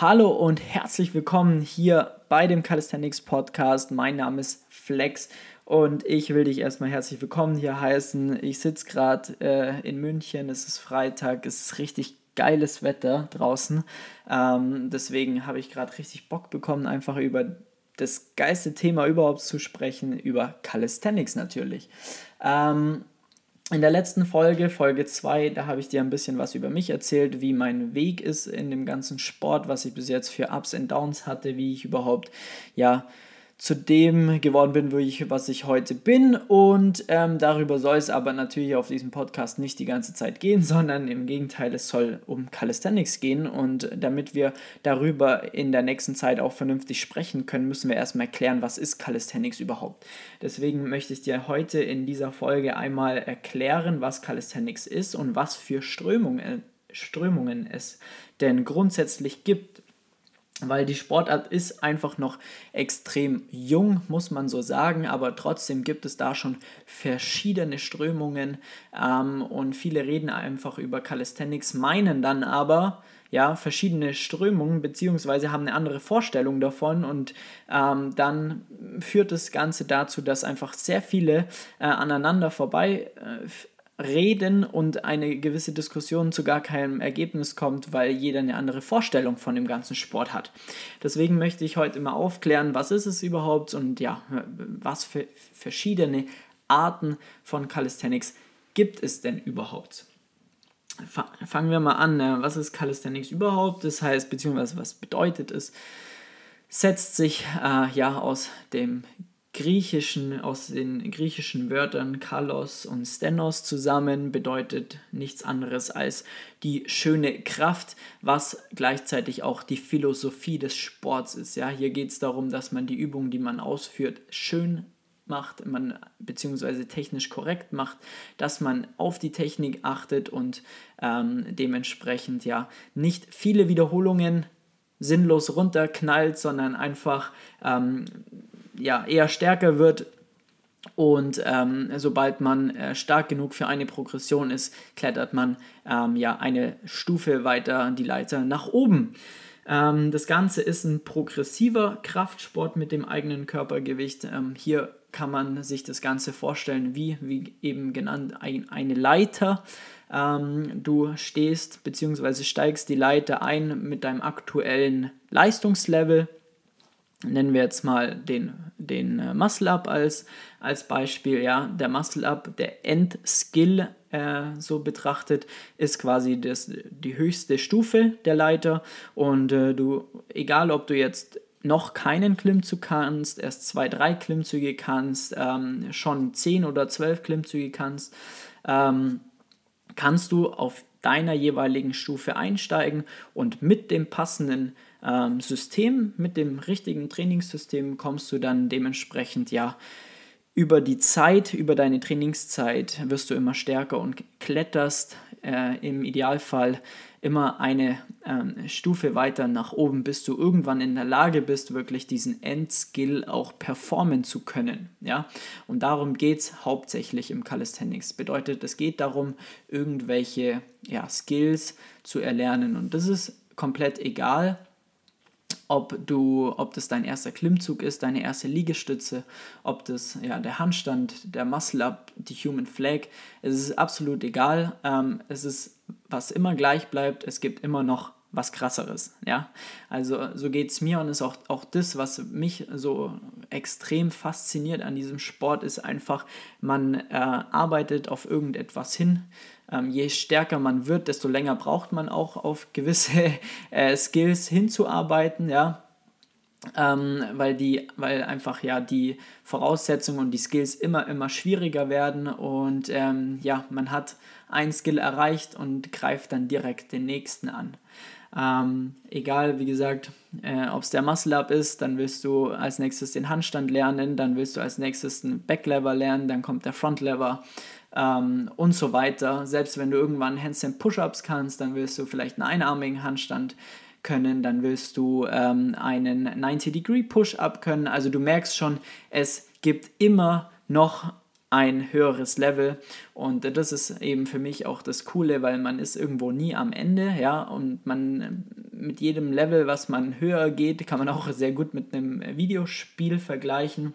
Hallo und herzlich willkommen hier bei dem Calisthenics Podcast. Mein Name ist Flex und ich will dich erstmal herzlich willkommen hier heißen. Ich sitze gerade äh, in München, es ist Freitag, es ist richtig geiles Wetter draußen. Ähm, deswegen habe ich gerade richtig Bock bekommen, einfach über das geilste Thema überhaupt zu sprechen, über Calisthenics natürlich. Ähm, in der letzten Folge, Folge 2, da habe ich dir ein bisschen was über mich erzählt, wie mein Weg ist in dem ganzen Sport, was ich bis jetzt für Ups und Downs hatte, wie ich überhaupt ja zu dem geworden bin, ich, was ich heute bin. Und ähm, darüber soll es aber natürlich auf diesem Podcast nicht die ganze Zeit gehen, sondern im Gegenteil, es soll um Calisthenics gehen. Und damit wir darüber in der nächsten Zeit auch vernünftig sprechen können, müssen wir erstmal erklären, was ist Calisthenics überhaupt. Deswegen möchte ich dir heute in dieser Folge einmal erklären, was Calisthenics ist und was für Strömungen, Strömungen es denn grundsätzlich gibt weil die Sportart ist einfach noch extrem jung, muss man so sagen, aber trotzdem gibt es da schon verschiedene Strömungen ähm, und viele reden einfach über Calisthenics, meinen dann aber, ja, verschiedene Strömungen beziehungsweise haben eine andere Vorstellung davon und ähm, dann führt das Ganze dazu, dass einfach sehr viele äh, aneinander vorbei äh, reden und eine gewisse Diskussion zu gar keinem Ergebnis kommt, weil jeder eine andere Vorstellung von dem ganzen Sport hat. Deswegen möchte ich heute mal aufklären, was ist es überhaupt und ja, was für verschiedene Arten von Calisthenics gibt es denn überhaupt? Fangen wir mal an, ne? was ist Calisthenics überhaupt? Das heißt, beziehungsweise was bedeutet es? Setzt sich äh, ja aus dem griechischen, aus den griechischen Wörtern Kalos und Stenos zusammen, bedeutet nichts anderes als die schöne Kraft, was gleichzeitig auch die Philosophie des Sports ist. Ja, hier geht es darum, dass man die Übung, die man ausführt, schön macht, man beziehungsweise technisch korrekt macht, dass man auf die Technik achtet und ähm, dementsprechend ja nicht viele Wiederholungen sinnlos runterknallt, sondern einfach ähm, ja, eher stärker wird. Und ähm, sobald man äh, stark genug für eine Progression ist, klettert man ähm, ja eine Stufe weiter die Leiter nach oben. Ähm, das Ganze ist ein progressiver Kraftsport mit dem eigenen Körpergewicht. Ähm, hier kann man sich das Ganze vorstellen wie, wie eben genannt, ein, eine Leiter. Ähm, du stehst bzw. steigst die Leiter ein mit deinem aktuellen Leistungslevel nennen wir jetzt mal den, den äh, Muscle-Up als, als Beispiel. Ja, der Muscle-Up, der Endskill äh, so betrachtet, ist quasi das, die höchste Stufe der Leiter. Und äh, du, egal ob du jetzt noch keinen Klimmzug kannst, erst zwei, drei Klimmzüge kannst, ähm, schon zehn oder zwölf Klimmzüge kannst, ähm, kannst du auf deiner jeweiligen Stufe einsteigen und mit dem passenden ähm, System, mit dem richtigen Trainingssystem kommst du dann dementsprechend ja über die Zeit, über deine Trainingszeit wirst du immer stärker und kletterst äh, im Idealfall immer eine ähm, Stufe weiter nach oben, bis du irgendwann in der Lage bist, wirklich diesen Endskill auch performen zu können. Ja? Und darum geht es hauptsächlich im Calisthenics. Bedeutet, es geht darum, irgendwelche ja, Skills zu erlernen. Und das ist komplett egal, ob du, ob das dein erster Klimmzug ist, deine erste Liegestütze, ob das ja der Handstand, der Muscle Up, die Human Flag, es ist absolut egal. Ähm, es ist, was immer gleich bleibt, es gibt immer noch was krasseres, ja. Also so geht es mir und ist auch, auch das, was mich so extrem fasziniert an diesem Sport, ist einfach, man äh, arbeitet auf irgendetwas hin. Ähm, je stärker man wird, desto länger braucht man auch auf gewisse äh, Skills hinzuarbeiten, ja. Ähm, weil die, weil einfach ja die Voraussetzungen und die Skills immer, immer schwieriger werden und ähm, ja, man hat ein Skill erreicht und greift dann direkt den nächsten an. Ähm, egal, wie gesagt, äh, ob es der Muscle-Up ist, dann willst du als nächstes den Handstand lernen, dann willst du als nächstes den Backlever lernen, dann kommt der Frontlever ähm, und so weiter. Selbst wenn du irgendwann Handstand Push-Ups kannst, dann willst du vielleicht einen einarmigen Handstand können, dann willst du ähm, einen 90-Degree Push-Up können. Also du merkst schon, es gibt immer noch ein höheres Level und das ist eben für mich auch das Coole, weil man ist irgendwo nie am Ende, ja, und man mit jedem Level, was man höher geht, kann man auch sehr gut mit einem Videospiel vergleichen.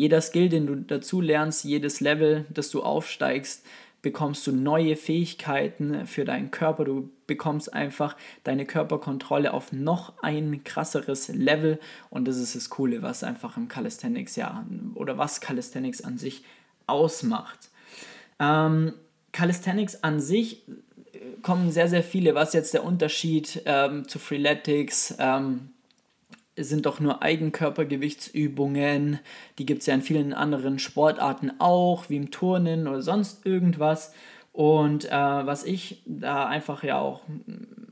Jeder Skill, den du dazu lernst, jedes Level, das du aufsteigst, bekommst du neue Fähigkeiten für deinen Körper. Du bekommst einfach deine Körperkontrolle auf noch ein krasseres Level. Und das ist das Coole, was einfach im Calisthenics ja, oder was Calisthenics an sich ausmacht. Ähm, Calisthenics an sich äh, kommen sehr, sehr viele. Was jetzt der Unterschied ähm, zu Freeletics? Ähm, sind doch nur Eigenkörpergewichtsübungen. Die gibt es ja in vielen anderen Sportarten auch, wie im Turnen oder sonst irgendwas. Und äh, was ich da einfach ja auch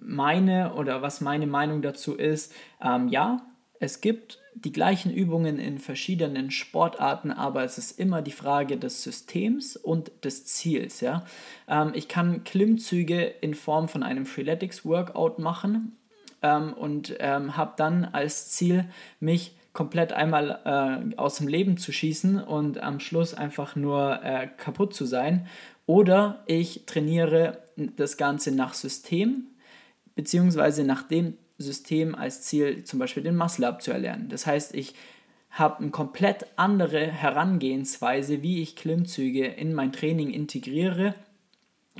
meine oder was meine Meinung dazu ist, ähm, ja, es gibt die gleichen Übungen in verschiedenen Sportarten, aber es ist immer die Frage des Systems und des Ziels. Ja? Ähm, ich kann Klimmzüge in Form von einem Freeletics Workout machen ähm, und ähm, habe dann als Ziel, mich komplett einmal äh, aus dem Leben zu schießen und am Schluss einfach nur äh, kaputt zu sein. Oder ich trainiere das Ganze nach System, beziehungsweise nach dem System als Ziel, zum Beispiel den Muscle-Up zu erlernen. Das heißt, ich habe eine komplett andere Herangehensweise, wie ich Klimmzüge in mein Training integriere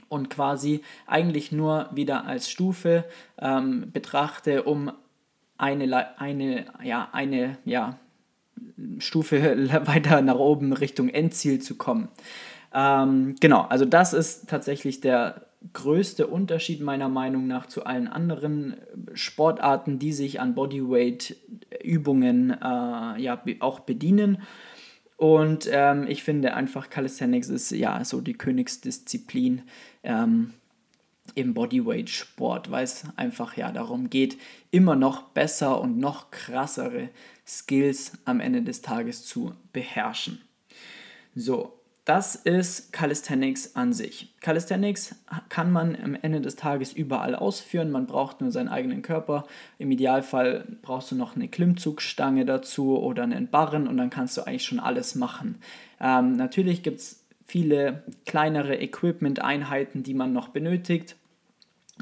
und quasi eigentlich nur wieder als Stufe ähm, betrachte, um eine, eine, ja, eine ja, Stufe weiter nach oben Richtung Endziel zu kommen. Ähm, genau, also das ist tatsächlich der größte Unterschied meiner Meinung nach zu allen anderen Sportarten, die sich an Bodyweight-Übungen äh, ja, auch bedienen. Und ähm, ich finde einfach, Calisthenics ist ja so die Königsdisziplin ähm, im Bodyweight-Sport, weil es einfach ja darum geht, immer noch besser und noch krassere Skills am Ende des Tages zu beherrschen. So, das ist Calisthenics an sich. Calisthenics kann man am Ende des Tages überall ausführen. Man braucht nur seinen eigenen Körper. Im Idealfall brauchst du noch eine Klimmzugstange dazu oder einen Barren und dann kannst du eigentlich schon alles machen. Ähm, natürlich gibt es viele kleinere Equipment-Einheiten, die man noch benötigt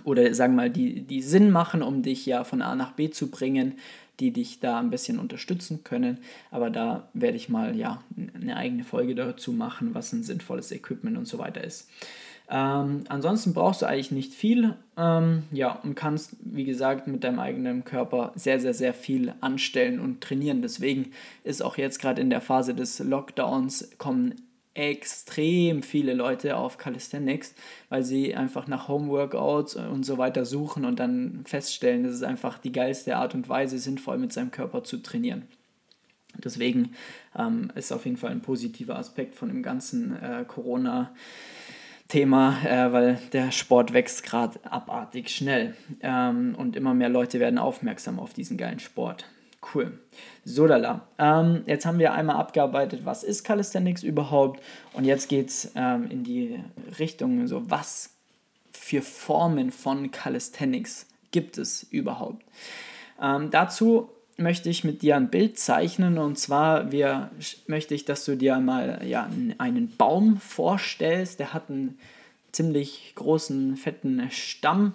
oder sagen wir mal, die, die Sinn machen, um dich ja von A nach B zu bringen die dich da ein bisschen unterstützen können. Aber da werde ich mal ja eine eigene Folge dazu machen, was ein sinnvolles Equipment und so weiter ist. Ähm, ansonsten brauchst du eigentlich nicht viel, ähm, ja, und kannst, wie gesagt, mit deinem eigenen Körper sehr, sehr, sehr viel anstellen und trainieren. Deswegen ist auch jetzt gerade in der Phase des Lockdowns kommen extrem viele Leute auf Calisthenics, weil sie einfach nach Homeworkouts und so weiter suchen und dann feststellen, das ist einfach die geilste Art und Weise, sinnvoll mit seinem Körper zu trainieren. Deswegen ähm, ist auf jeden Fall ein positiver Aspekt von dem ganzen äh, Corona. Thema, äh, weil der Sport wächst gerade abartig schnell ähm, und immer mehr Leute werden aufmerksam auf diesen geilen Sport. Cool. So, lala. Ähm, jetzt haben wir einmal abgearbeitet, was ist Calisthenics überhaupt und jetzt geht es ähm, in die Richtung, so was für Formen von Calisthenics gibt es überhaupt. Ähm, dazu möchte ich mit dir ein Bild zeichnen und zwar wir, möchte ich, dass du dir mal ja, einen Baum vorstellst, der hat einen ziemlich großen, fetten Stamm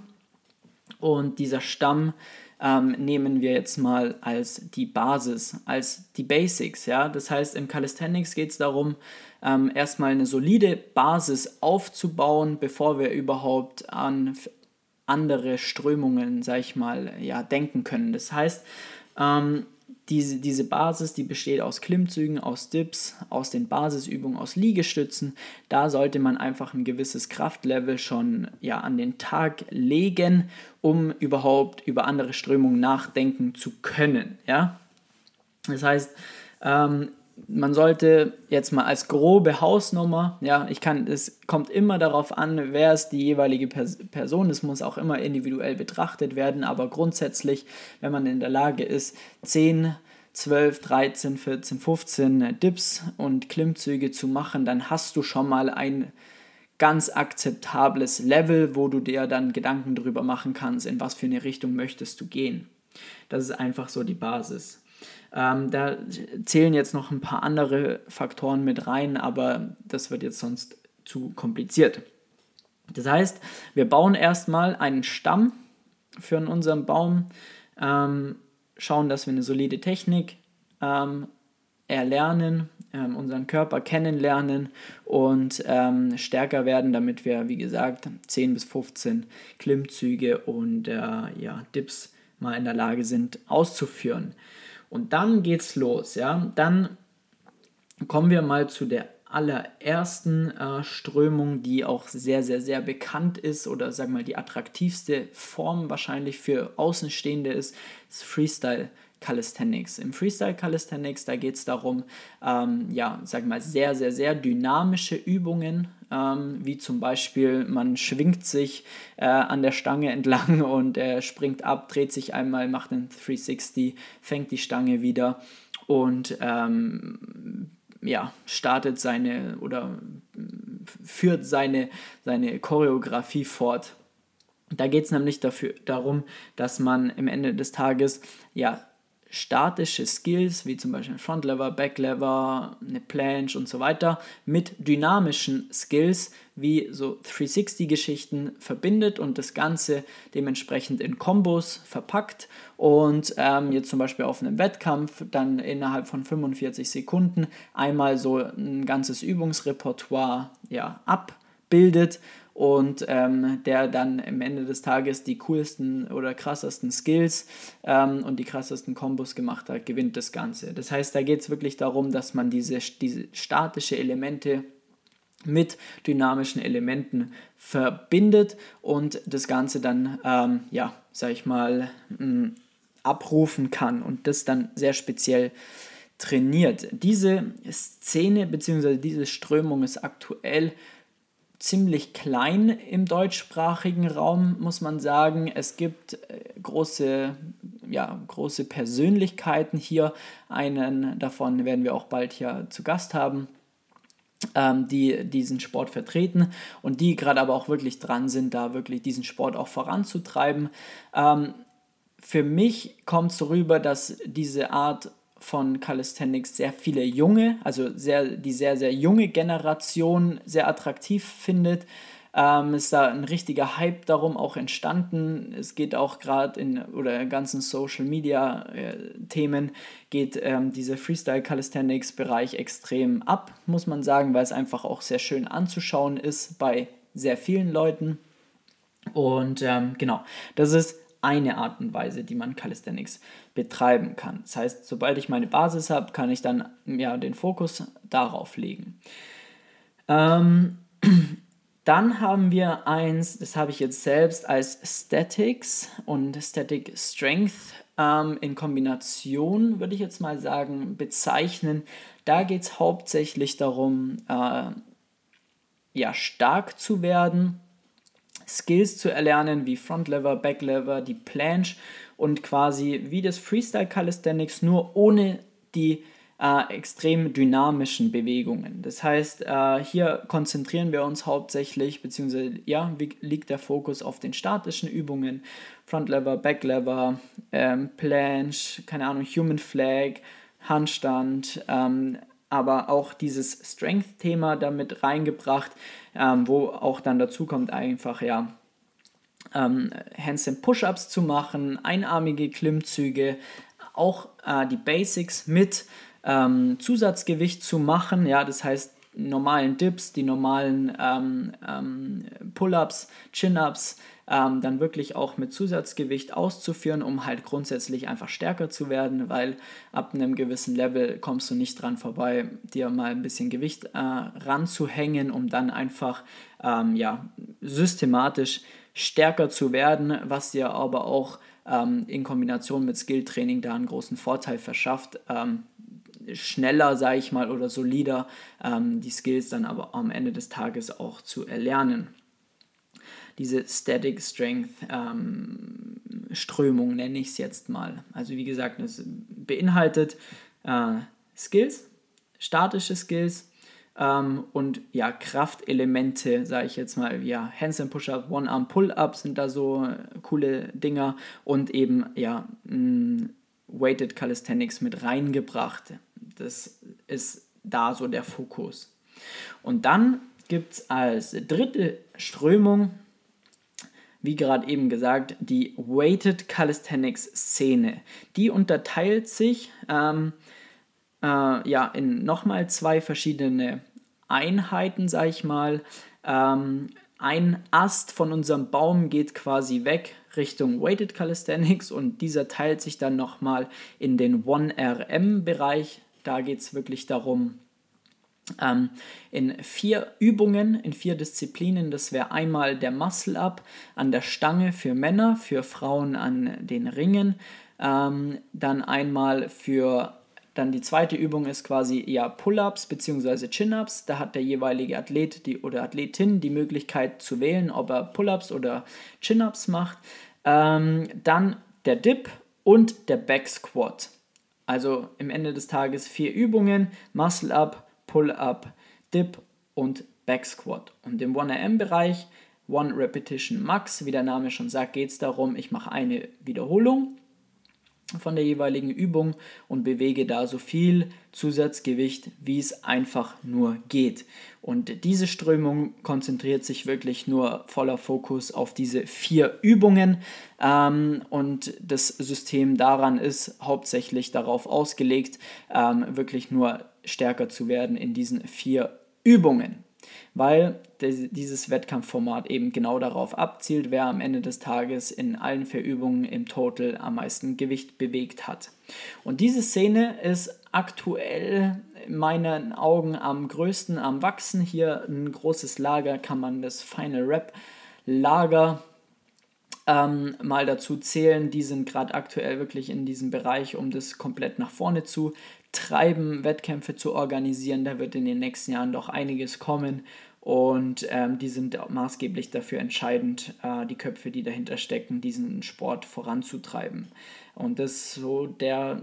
und dieser Stamm ähm, nehmen wir jetzt mal als die Basis, als die Basics. Ja? Das heißt, im Calisthenics geht es darum, ähm, erstmal eine solide Basis aufzubauen, bevor wir überhaupt an andere Strömungen, sag ich mal, ja, denken können. Das heißt, ähm, diese, diese Basis, die besteht aus Klimmzügen, aus Dips, aus den Basisübungen, aus Liegestützen. Da sollte man einfach ein gewisses Kraftlevel schon ja, an den Tag legen, um überhaupt über andere Strömungen nachdenken zu können. Ja? Das heißt, ähm, man sollte jetzt mal als grobe Hausnummer, ja, ich kann, es kommt immer darauf an, wer ist die jeweilige Person, es muss auch immer individuell betrachtet werden, aber grundsätzlich, wenn man in der Lage ist, 10, 12, 13, 14, 15 Dips und Klimmzüge zu machen, dann hast du schon mal ein ganz akzeptables Level, wo du dir dann Gedanken darüber machen kannst, in was für eine Richtung möchtest du gehen. Das ist einfach so die Basis. Ähm, da zählen jetzt noch ein paar andere Faktoren mit rein, aber das wird jetzt sonst zu kompliziert. Das heißt, wir bauen erstmal einen Stamm für unseren Baum, ähm, schauen, dass wir eine solide Technik ähm, erlernen, ähm, unseren Körper kennenlernen und ähm, stärker werden, damit wir, wie gesagt, 10 bis 15 Klimmzüge und äh, ja, Dips mal in der Lage sind auszuführen. Und dann geht's los, ja. Dann kommen wir mal zu der allerersten äh, Strömung, die auch sehr, sehr, sehr bekannt ist oder sagen wir mal die attraktivste Form wahrscheinlich für Außenstehende ist, ist Freestyle Calisthenics. Im Freestyle Calisthenics, da geht es darum, ähm, ja, sag mal, sehr, sehr, sehr dynamische Übungen, ähm, wie zum Beispiel, man schwingt sich äh, an der Stange entlang und er springt ab, dreht sich einmal, macht einen 360, fängt die Stange wieder und ähm, ja, startet seine oder führt seine, seine Choreografie fort. Da geht es nämlich dafür, darum, dass man im Ende des Tages ja statische Skills, wie zum Beispiel Frontlever, Backlever, eine Planche und so weiter, mit dynamischen Skills, wie so 360-Geschichten verbindet und das Ganze dementsprechend in Kombos verpackt und ähm, jetzt zum Beispiel auf einem Wettkampf dann innerhalb von 45 Sekunden einmal so ein ganzes Übungsrepertoire ja, abbildet und ähm, der dann am Ende des Tages die coolsten oder krassesten Skills ähm, und die krassesten Kombos gemacht hat, gewinnt das Ganze. Das heißt, da geht es wirklich darum, dass man diese, diese statische Elemente mit dynamischen Elementen verbindet und das Ganze dann, ähm, ja, sag ich mal, mh, mm, abrufen kann und das dann sehr speziell trainiert. Diese Szene bzw. diese Strömung ist aktuell ziemlich klein im deutschsprachigen Raum, muss man sagen. Es gibt äh, große, ja, große Persönlichkeiten hier. Einen davon werden wir auch bald hier zu Gast haben, ähm, die diesen Sport vertreten und die gerade aber auch wirklich dran sind, da wirklich diesen Sport auch voranzutreiben. Ähm, für mich kommt es so rüber, dass diese Art von Calisthenics sehr viele junge, also sehr, die sehr, sehr junge Generation sehr attraktiv findet. Ähm, ist da ein richtiger Hype darum auch entstanden. Es geht auch gerade in oder ganzen Social Media äh, Themen geht ähm, dieser Freestyle Calisthenics Bereich extrem ab, muss man sagen, weil es einfach auch sehr schön anzuschauen ist bei sehr vielen Leuten. Und ähm, genau, das ist eine Art und Weise, die man Calisthenics betreiben kann. Das heißt, sobald ich meine Basis habe, kann ich dann ja, den Fokus darauf legen. Ähm, dann haben wir eins, das habe ich jetzt selbst als Statics und Static Strength ähm, in Kombination, würde ich jetzt mal sagen, bezeichnen. Da geht es hauptsächlich darum, äh, ja, stark zu werden Skills zu erlernen, wie Frontlever, Backlever, die Planche und quasi wie das Freestyle Calisthenics, nur ohne die äh, extrem dynamischen Bewegungen. Das heißt, äh, hier konzentrieren wir uns hauptsächlich, beziehungsweise ja, liegt der Fokus auf den statischen Übungen, Frontlever, Backlever, ähm, Planche, keine Ahnung, Human Flag, Handstand, ähm, aber auch dieses Strength-Thema damit reingebracht, ähm, wo auch dann dazu kommt, einfach ja ähm, Handstand Push-Ups zu machen, einarmige Klimmzüge, auch äh, die Basics mit ähm, Zusatzgewicht zu machen, ja, das heißt normalen Dips, die normalen ähm, ähm, Pull-ups, Chin-ups, ähm, dann wirklich auch mit Zusatzgewicht auszuführen, um halt grundsätzlich einfach stärker zu werden, weil ab einem gewissen Level kommst du nicht dran vorbei, dir mal ein bisschen Gewicht äh, ranzuhängen, um dann einfach ähm, ja, systematisch stärker zu werden, was dir aber auch ähm, in Kombination mit Skilltraining da einen großen Vorteil verschafft. Schneller, sage ich mal, oder solider ähm, die Skills dann aber am Ende des Tages auch zu erlernen diese Static Strength ähm, Strömung, nenne ich es jetzt mal. Also wie gesagt, es beinhaltet äh, Skills, statische Skills ähm, und ja, Kraftelemente, sage ich jetzt mal, ja, Handstand Push-Up, One-Arm Pull-Up sind da so äh, coole Dinger und eben ja, mh, Weighted Calisthenics mit reingebracht. Das ist da so der Fokus. Und dann gibt es als dritte Strömung, wie gerade eben gesagt, die Weighted Calisthenics Szene. Die unterteilt sich ähm, äh, ja, in nochmal zwei verschiedene Einheiten, sag ich mal. Ähm, ein Ast von unserem Baum geht quasi weg Richtung Weighted Calisthenics und dieser teilt sich dann nochmal in den 1RM-Bereich. Da geht es wirklich darum, ähm, in vier Übungen, in vier Disziplinen. Das wäre einmal der Muscle-Up an der Stange für Männer, für Frauen an den Ringen. Ähm, dann einmal für dann die zweite Übung ist quasi ja Pull-ups bzw. Chin-ups. Da hat der jeweilige Athlet die, oder Athletin die Möglichkeit zu wählen, ob er Pull-ups oder Chin-ups macht. Ähm, dann der Dip und der Back Squat. Also im Ende des Tages vier Übungen: Muscle-up, Pull-up, Dip und Back Squat. Und im 1RM-Bereich, One Repetition Max, wie der Name schon sagt, geht es darum, ich mache eine Wiederholung von der jeweiligen Übung und bewege da so viel Zusatzgewicht, wie es einfach nur geht. Und diese Strömung konzentriert sich wirklich nur voller Fokus auf diese vier Übungen ähm, und das System daran ist hauptsächlich darauf ausgelegt, ähm, wirklich nur stärker zu werden in diesen vier Übungen weil dieses Wettkampfformat eben genau darauf abzielt, wer am Ende des Tages in allen vier Übungen im Total am meisten Gewicht bewegt hat. Und diese Szene ist aktuell in meinen Augen am größten am Wachsen. Hier ein großes Lager kann man das Final Rap Lager ähm, mal dazu zählen. Die sind gerade aktuell wirklich in diesem Bereich, um das komplett nach vorne zu treiben, Wettkämpfe zu organisieren. Da wird in den nächsten Jahren doch einiges kommen und ähm, die sind maßgeblich dafür entscheidend, äh, die Köpfe, die dahinter stecken, diesen Sport voranzutreiben. Und das ist so der,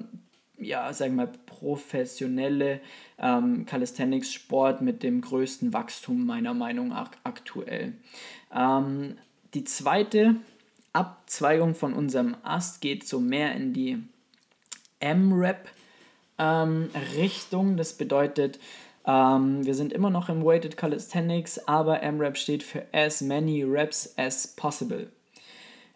ja, sagen wir mal, professionelle ähm, Calisthenics-Sport mit dem größten Wachstum meiner Meinung nach aktuell. Ähm, die zweite Abzweigung von unserem Ast geht so mehr in die M-Rap ähm, Richtung. Das bedeutet, ähm, wir sind immer noch im Weighted Calisthenics, aber M-Rap steht für as many reps as possible.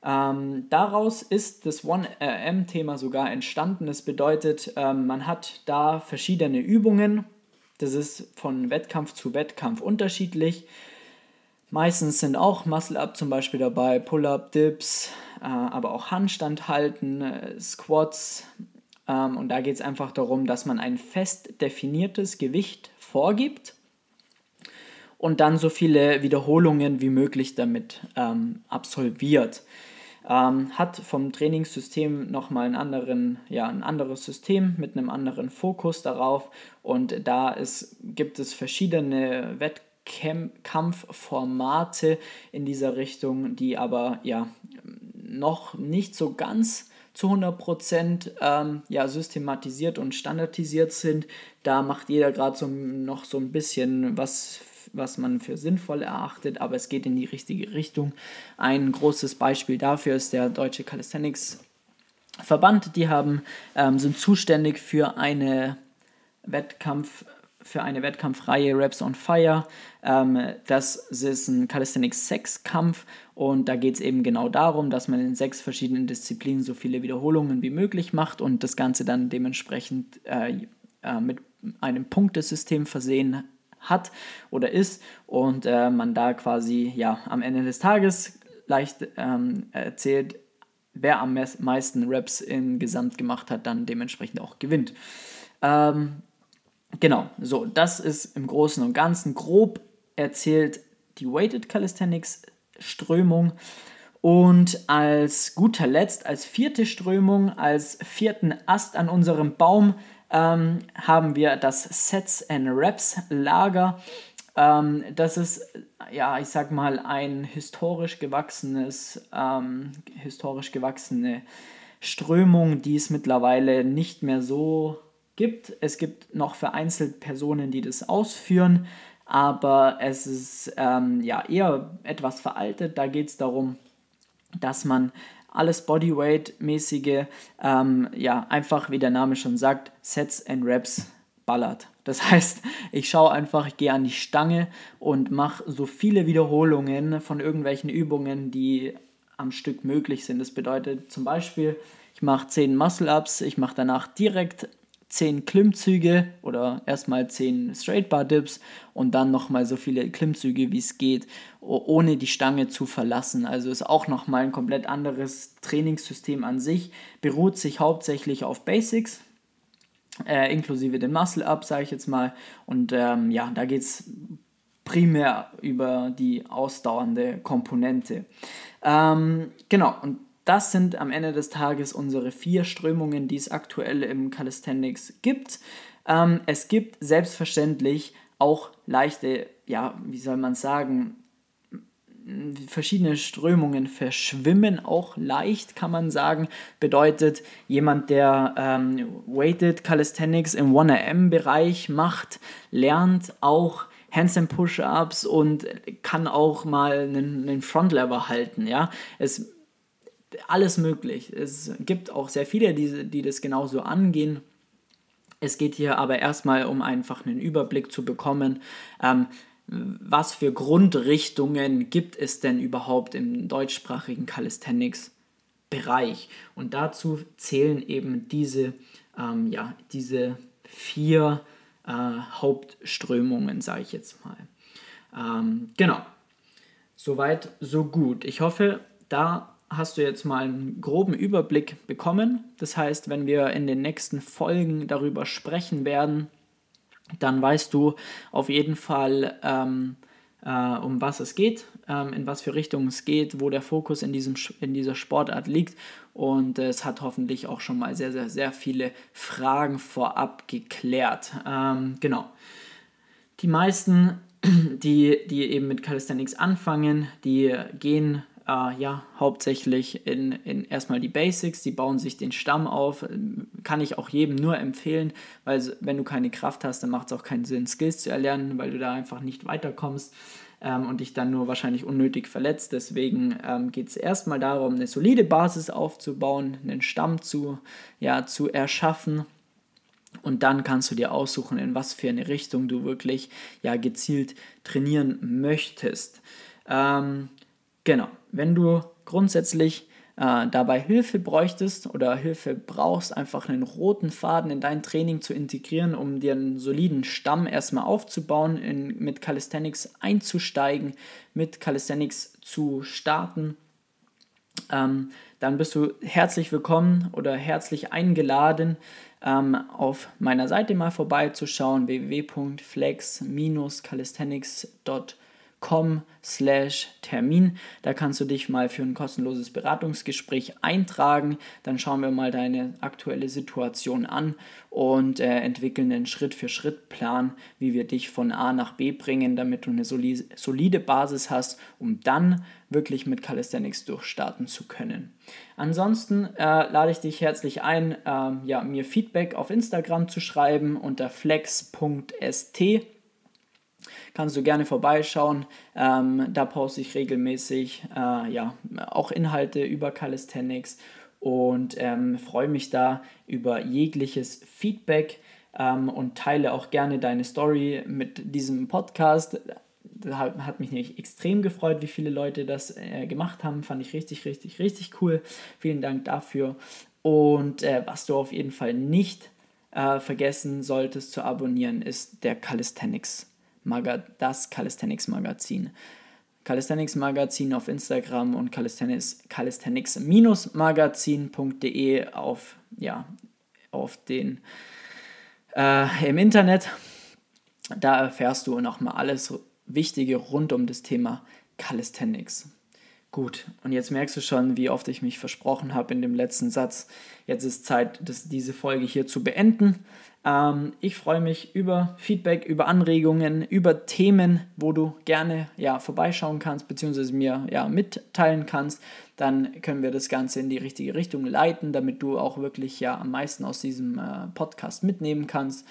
Ähm, daraus ist das 1RM-Thema sogar entstanden. Das bedeutet, ähm, man hat da verschiedene Übungen. Das ist von Wettkampf zu Wettkampf unterschiedlich. Meistens sind auch Muscle-Up zum Beispiel dabei, Pull-Up, Dips, äh, aber auch Handstand halten, äh, Squats, ähm, und da geht es einfach darum, dass man ein fest definiertes Gewicht vorgibt und dann so viele Wiederholungen wie möglich damit ähm, absolviert. Ähm, hat vom Trainingssystem nochmal einen anderen, ja, ein anderes System mit einem anderen Fokus darauf und da ist, gibt es verschiedene Wettkampfformate in dieser Richtung, die aber ja noch nicht so ganz zu 100% ähm, ja, systematisiert und standardisiert sind. Da macht jeder gerade so, noch so ein bisschen was, was man für sinnvoll erachtet, aber es geht in die richtige Richtung. Ein großes Beispiel dafür ist der Deutsche Calisthenics Verband. Die haben, ähm, sind zuständig für eine Wettkampf für eine Wettkampfreihe Raps on Fire. Ähm, das ist ein Calisthenics-Sechskampf und da geht es eben genau darum, dass man in sechs verschiedenen Disziplinen so viele Wiederholungen wie möglich macht und das Ganze dann dementsprechend äh, äh, mit einem Punktesystem versehen hat oder ist und äh, man da quasi ja am Ende des Tages leicht ähm, erzählt, wer am meisten Raps insgesamt gemacht hat, dann dementsprechend auch gewinnt. Ähm, Genau, so, das ist im Großen und Ganzen grob erzählt die Weighted Calisthenics Strömung. Und als guter Letzt, als vierte Strömung, als vierten Ast an unserem Baum ähm, haben wir das Sets and Reps Lager. Ähm, das ist, ja, ich sag mal, ein historisch gewachsenes, ähm, historisch gewachsene Strömung, die es mittlerweile nicht mehr so gibt. Es gibt noch vereinzelt Personen, die das ausführen, aber es ist ähm, ja eher etwas veraltet. Da geht es darum, dass man alles Bodyweight-mäßige, ähm, ja, einfach wie der Name schon sagt, Sets and Reps ballert. Das heißt, ich schaue einfach, ich gehe an die Stange und mache so viele Wiederholungen von irgendwelchen Übungen, die am Stück möglich sind. Das bedeutet zum Beispiel, ich mache 10 Muscle-Ups, ich mache danach direkt 10 Klimmzüge oder erstmal 10 Straight Bar Dips und dann nochmal so viele Klimmzüge wie es geht, ohne die Stange zu verlassen. Also ist auch nochmal ein komplett anderes Trainingssystem an sich, beruht sich hauptsächlich auf Basics, äh, inklusive den Muscle-Up, sage ich jetzt mal. Und ähm, ja, da geht es primär über die ausdauernde Komponente. Ähm, genau, und das sind am Ende des Tages unsere vier Strömungen, die es aktuell im Calisthenics gibt. Ähm, es gibt selbstverständlich auch leichte, ja, wie soll man sagen, verschiedene Strömungen verschwimmen auch leicht, kann man sagen. Bedeutet, jemand, der ähm, Weighted Calisthenics im 1am-Bereich macht, lernt auch Handstand Push-Ups und kann auch mal einen, einen Frontlever halten. Ja? Es alles möglich. Es gibt auch sehr viele, die, die das genauso angehen. Es geht hier aber erstmal um einfach einen Überblick zu bekommen. Ähm, was für Grundrichtungen gibt es denn überhaupt im deutschsprachigen Calisthenics-Bereich? Und dazu zählen eben diese, ähm, ja, diese vier äh, Hauptströmungen, sage ich jetzt mal. Ähm, genau. Soweit, so gut. Ich hoffe, da hast du jetzt mal einen groben Überblick bekommen. Das heißt, wenn wir in den nächsten Folgen darüber sprechen werden, dann weißt du auf jeden Fall, ähm, äh, um was es geht, ähm, in was für Richtung es geht, wo der Fokus in, diesem, in dieser Sportart liegt. Und äh, es hat hoffentlich auch schon mal sehr, sehr, sehr viele Fragen vorab geklärt. Ähm, genau. Die meisten, die, die eben mit Calisthenics anfangen, die gehen äh, ja, hauptsächlich in, in erstmal die Basics, die bauen sich den Stamm auf. Kann ich auch jedem nur empfehlen, weil wenn du keine Kraft hast, dann macht es auch keinen Sinn, Skills zu erlernen, weil du da einfach nicht weiterkommst ähm, und dich dann nur wahrscheinlich unnötig verletzt. Deswegen ähm, geht es erstmal darum, eine solide Basis aufzubauen, einen Stamm zu, ja, zu erschaffen. Und dann kannst du dir aussuchen, in was für eine Richtung du wirklich ja, gezielt trainieren möchtest. Ähm, Genau, wenn du grundsätzlich äh, dabei Hilfe bräuchtest oder Hilfe brauchst, einfach einen roten Faden in dein Training zu integrieren, um dir einen soliden Stamm erstmal aufzubauen, in, mit Calisthenics einzusteigen, mit Calisthenics zu starten, ähm, dann bist du herzlich willkommen oder herzlich eingeladen, ähm, auf meiner Seite mal vorbeizuschauen, www.flex-calisthenics.com com slash Termin. Da kannst du dich mal für ein kostenloses Beratungsgespräch eintragen. Dann schauen wir mal deine aktuelle Situation an und äh, entwickeln einen Schritt-für-Schritt-Plan, wie wir dich von A nach B bringen, damit du eine solide Basis hast, um dann wirklich mit Calisthenics durchstarten zu können. Ansonsten äh, lade ich dich herzlich ein, äh, ja, mir Feedback auf Instagram zu schreiben unter flex.st kannst du gerne vorbeischauen. Ähm, da poste ich regelmäßig äh, ja, auch Inhalte über Calisthenics und ähm, freue mich da über jegliches Feedback ähm, und teile auch gerne deine Story mit diesem Podcast. Das hat mich nämlich extrem gefreut, wie viele Leute das äh, gemacht haben. Fand ich richtig, richtig, richtig cool. Vielen Dank dafür. Und äh, was du auf jeden Fall nicht äh, vergessen solltest zu abonnieren, ist der Calisthenics Maga das Calisthenics Magazin. Calisthenics Magazin auf Instagram und Calisthenics, calisthenics-magazin.de auf, ja, auf den, äh, im Internet. Da erfährst du nochmal alles Wichtige rund um das Thema Calisthenics. Gut, und jetzt merkst du schon, wie oft ich mich versprochen habe in dem letzten Satz. Jetzt ist Zeit, das, diese Folge hier zu beenden. Ähm, ich freue mich über Feedback, über Anregungen, über Themen, wo du gerne ja, vorbeischauen kannst, beziehungsweise mir ja, mitteilen kannst. Dann können wir das Ganze in die richtige Richtung leiten, damit du auch wirklich ja am meisten aus diesem äh, Podcast mitnehmen kannst.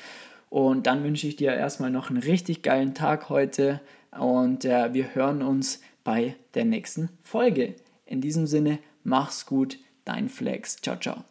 Und dann wünsche ich dir erstmal noch einen richtig geilen Tag heute und äh, wir hören uns bei der nächsten Folge. In diesem Sinne, Mach's gut, dein Flex. Ciao, ciao.